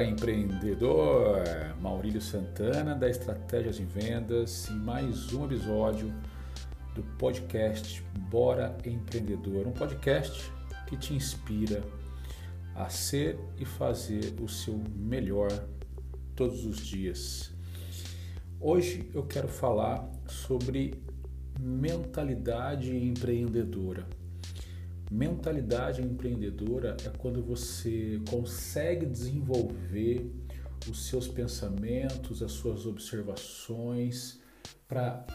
Bora Empreendedor, Maurílio Santana da Estratégias em Vendas em mais um episódio do podcast Bora Empreendedor, um podcast que te inspira a ser e fazer o seu melhor todos os dias. Hoje eu quero falar sobre mentalidade empreendedora. Mentalidade empreendedora é quando você consegue desenvolver os seus pensamentos, as suas observações para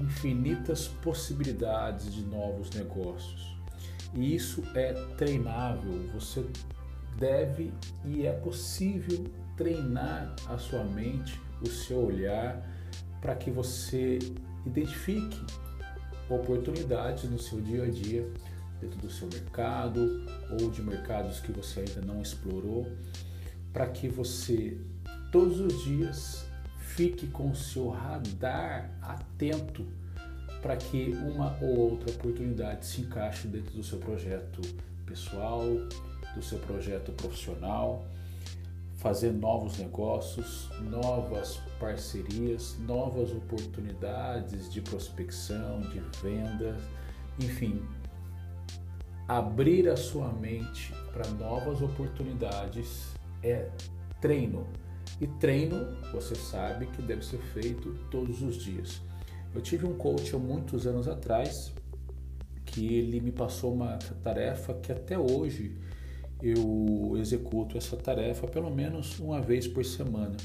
infinitas possibilidades de novos negócios. E isso é treinável, você deve e é possível treinar a sua mente, o seu olhar, para que você identifique oportunidades no seu dia a dia dentro do seu mercado ou de mercados que você ainda não explorou, para que você todos os dias fique com o seu radar atento para que uma ou outra oportunidade se encaixe dentro do seu projeto pessoal, do seu projeto profissional, fazer novos negócios, novas parcerias, novas oportunidades de prospecção, de vendas, enfim, abrir a sua mente para novas oportunidades é treino. E treino, você sabe que deve ser feito todos os dias. Eu tive um coach há muitos anos atrás que ele me passou uma tarefa que até hoje eu executo essa tarefa pelo menos uma vez por semana,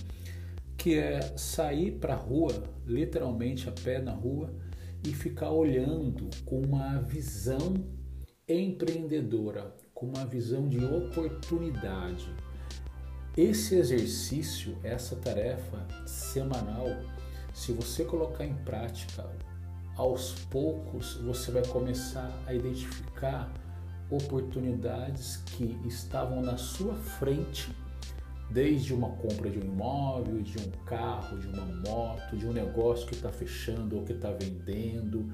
que é sair para a rua, literalmente a pé na rua, e ficar olhando com uma visão empreendedora, com uma visão de oportunidade. Esse exercício, essa tarefa semanal, se você colocar em prática, aos poucos você vai começar a identificar oportunidades que estavam na sua frente, desde uma compra de um imóvel, de um carro, de uma moto, de um negócio que está fechando ou que está vendendo,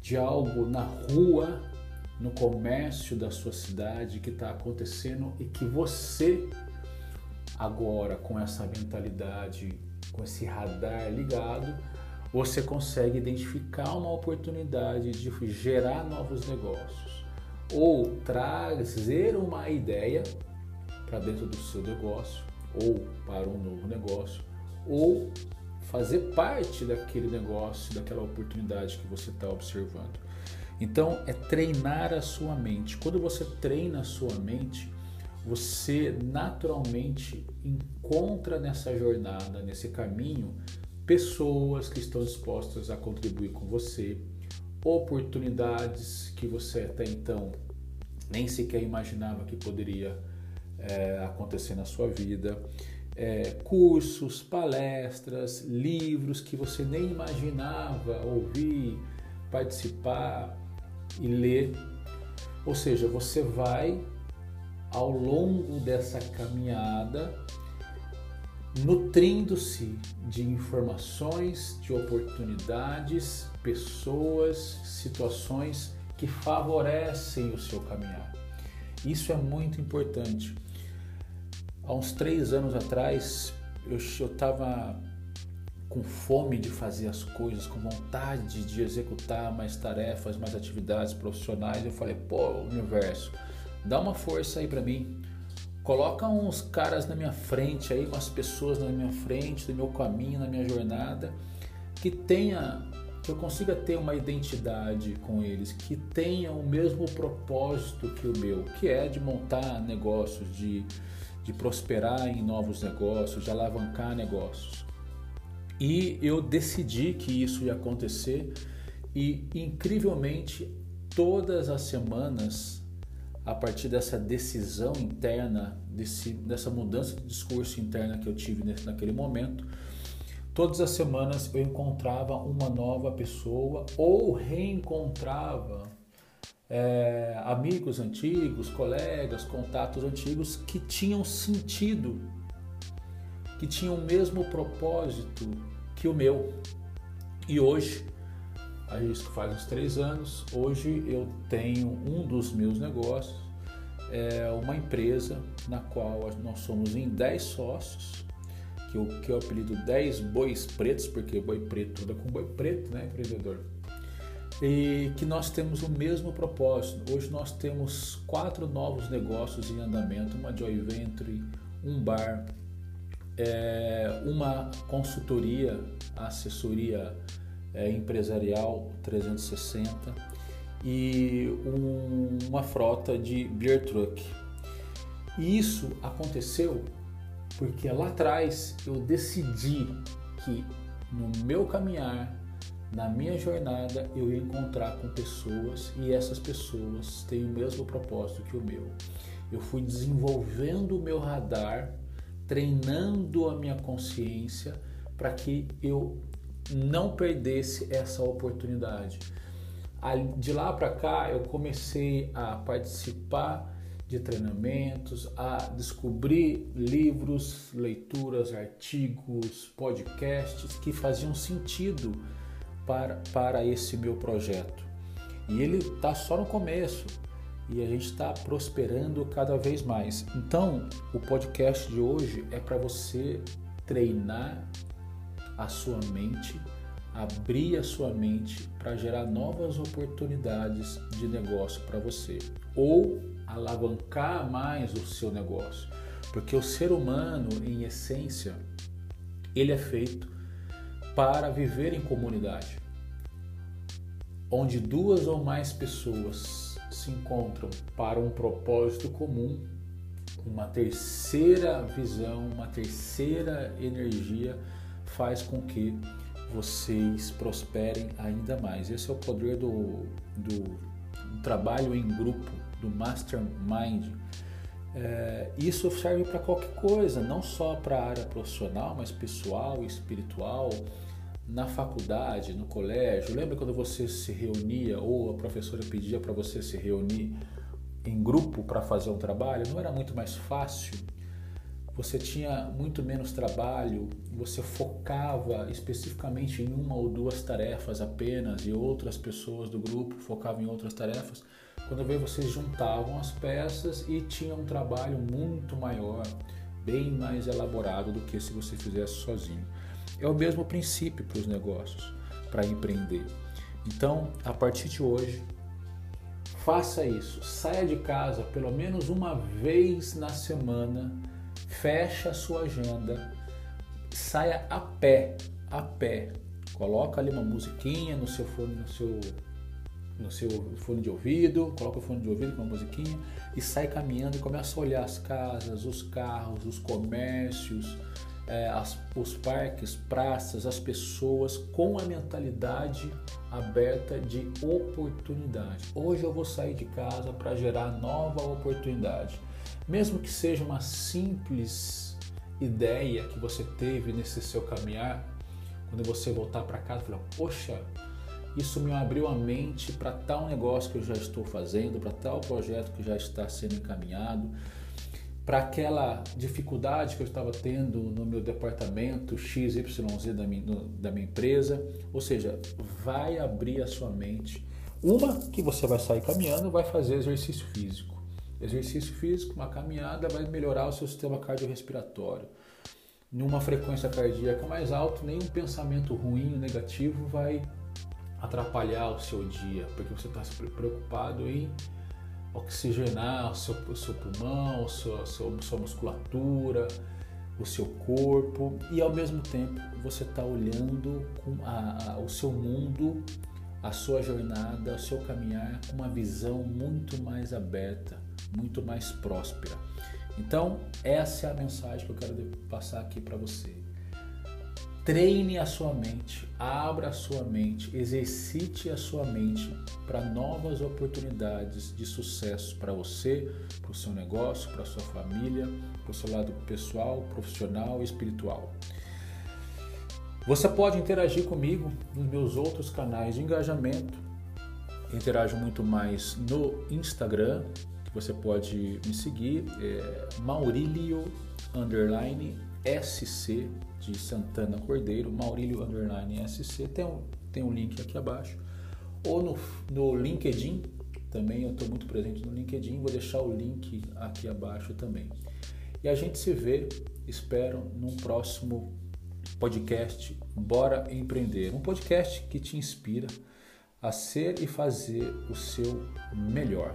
de algo na rua no comércio da sua cidade que está acontecendo e que você, agora com essa mentalidade, com esse radar ligado, você consegue identificar uma oportunidade de gerar novos negócios ou trazer uma ideia para dentro do seu negócio ou para um novo negócio ou fazer parte daquele negócio, daquela oportunidade que você está observando. Então é treinar a sua mente. Quando você treina a sua mente, você naturalmente encontra nessa jornada, nesse caminho, pessoas que estão dispostas a contribuir com você, oportunidades que você até então nem sequer imaginava que poderia é, acontecer na sua vida, é, cursos, palestras, livros que você nem imaginava ouvir, participar, e ler. Ou seja, você vai ao longo dessa caminhada nutrindo-se de informações, de oportunidades, pessoas, situações que favorecem o seu caminhar. Isso é muito importante. Há uns três anos atrás, eu estava com fome de fazer as coisas, com vontade de executar mais tarefas, mais atividades profissionais, eu falei, pô, universo, dá uma força aí para mim. Coloca uns caras na minha frente aí, umas pessoas na minha frente, no meu caminho, na minha jornada, que tenha que eu consiga ter uma identidade com eles, que tenha o mesmo propósito que o meu, que é de montar negócios, de, de prosperar em novos negócios, de alavancar negócios. E eu decidi que isso ia acontecer. E incrivelmente todas as semanas, a partir dessa decisão interna, desse, dessa mudança de discurso interna que eu tive nesse, naquele momento, todas as semanas eu encontrava uma nova pessoa ou reencontrava é, amigos antigos, colegas, contatos antigos que tinham sentido, que tinham o mesmo propósito que o meu. E hoje, isso faz uns três anos, hoje eu tenho um dos meus negócios, é uma empresa na qual nós somos em 10 sócios, que eu, que eu apelido 10 bois pretos, porque boi preto anda com boi preto, né, empreendedor? E que nós temos o mesmo propósito. Hoje nós temos quatro novos negócios em andamento, uma joy venture, um bar, é, uma consultoria, assessoria é, empresarial 360 e um, uma frota de beer truck. E isso aconteceu porque lá atrás eu decidi que no meu caminhar, na minha jornada, eu ia encontrar com pessoas e essas pessoas têm o mesmo propósito que o meu. Eu fui desenvolvendo o meu radar, treinando a minha consciência para que eu não perdesse essa oportunidade. De lá para cá, eu comecei a participar de treinamentos, a descobrir livros, leituras, artigos, podcasts que faziam sentido para, para esse meu projeto. E ele está só no começo e a gente está prosperando cada vez mais. Então, o podcast de hoje é para você treinar a sua mente, abrir a sua mente para gerar novas oportunidades de negócio para você ou alavancar mais o seu negócio. Porque o ser humano, em essência, ele é feito para viver em comunidade, onde duas ou mais pessoas se encontram para um propósito comum, uma terceira visão, uma terceira energia faz com que vocês prosperem ainda mais. Esse é o poder do, do, do trabalho em grupo, do mastermind. É, isso serve para qualquer coisa, não só para a área profissional, mas pessoal, espiritual, na faculdade, no colégio. Lembra quando você se reunia ou a professora pedia para você se reunir em grupo para fazer um trabalho? Não era muito mais fácil? Você tinha muito menos trabalho, você focava especificamente em uma ou duas tarefas apenas e outras pessoas do grupo focavam em outras tarefas. Quando veio, vocês juntavam as peças e tinha um trabalho muito maior, bem mais elaborado do que se você fizesse sozinho. É o mesmo princípio para os negócios, para empreender. Então, a partir de hoje, faça isso. Saia de casa pelo menos uma vez na semana, feche a sua agenda, saia a pé, a pé. Coloca ali uma musiquinha no seu fone, no seu no seu fone de ouvido, coloca o fone de ouvido com uma musiquinha e sai caminhando e começa a olhar as casas, os carros, os comércios, é, as, os parques, praças, as pessoas com a mentalidade aberta de oportunidade. Hoje eu vou sair de casa para gerar nova oportunidade, mesmo que seja uma simples ideia que você teve nesse seu caminhar. Quando você voltar para casa, falar: Poxa, isso me abriu a mente para tal negócio que eu já estou fazendo, para tal projeto que já está sendo encaminhado, para aquela dificuldade que eu estava tendo no meu departamento XYZ da minha, da minha empresa. Ou seja, vai abrir a sua mente. Uma que você vai sair caminhando, vai fazer exercício físico. Exercício físico, uma caminhada vai melhorar o seu sistema cardiorrespiratório. Numa frequência cardíaca mais alta, nenhum pensamento ruim, negativo vai atrapalhar o seu dia, porque você está preocupado em oxigenar o seu, o seu pulmão, a sua, sua musculatura, o seu corpo e ao mesmo tempo você está olhando a, a, o seu mundo, a sua jornada, o seu caminhar com uma visão muito mais aberta, muito mais próspera. Então, essa é a mensagem que eu quero passar aqui para você. Treine a sua mente, abra a sua mente, exercite a sua mente para novas oportunidades de sucesso para você, para o seu negócio, para a sua família, para o seu lado pessoal, profissional e espiritual. Você pode interagir comigo nos meus outros canais de engajamento. Interajo muito mais no Instagram, que você pode me seguir, é Maurílio underline SC de Santana Cordeiro, Maurílio Underline SC, tem um, tem um link aqui abaixo, ou no, no LinkedIn, Também eu estou muito presente no LinkedIn, vou deixar o link aqui abaixo também. E a gente se vê, espero, num próximo podcast Bora Empreender. Um podcast que te inspira a ser e fazer o seu melhor.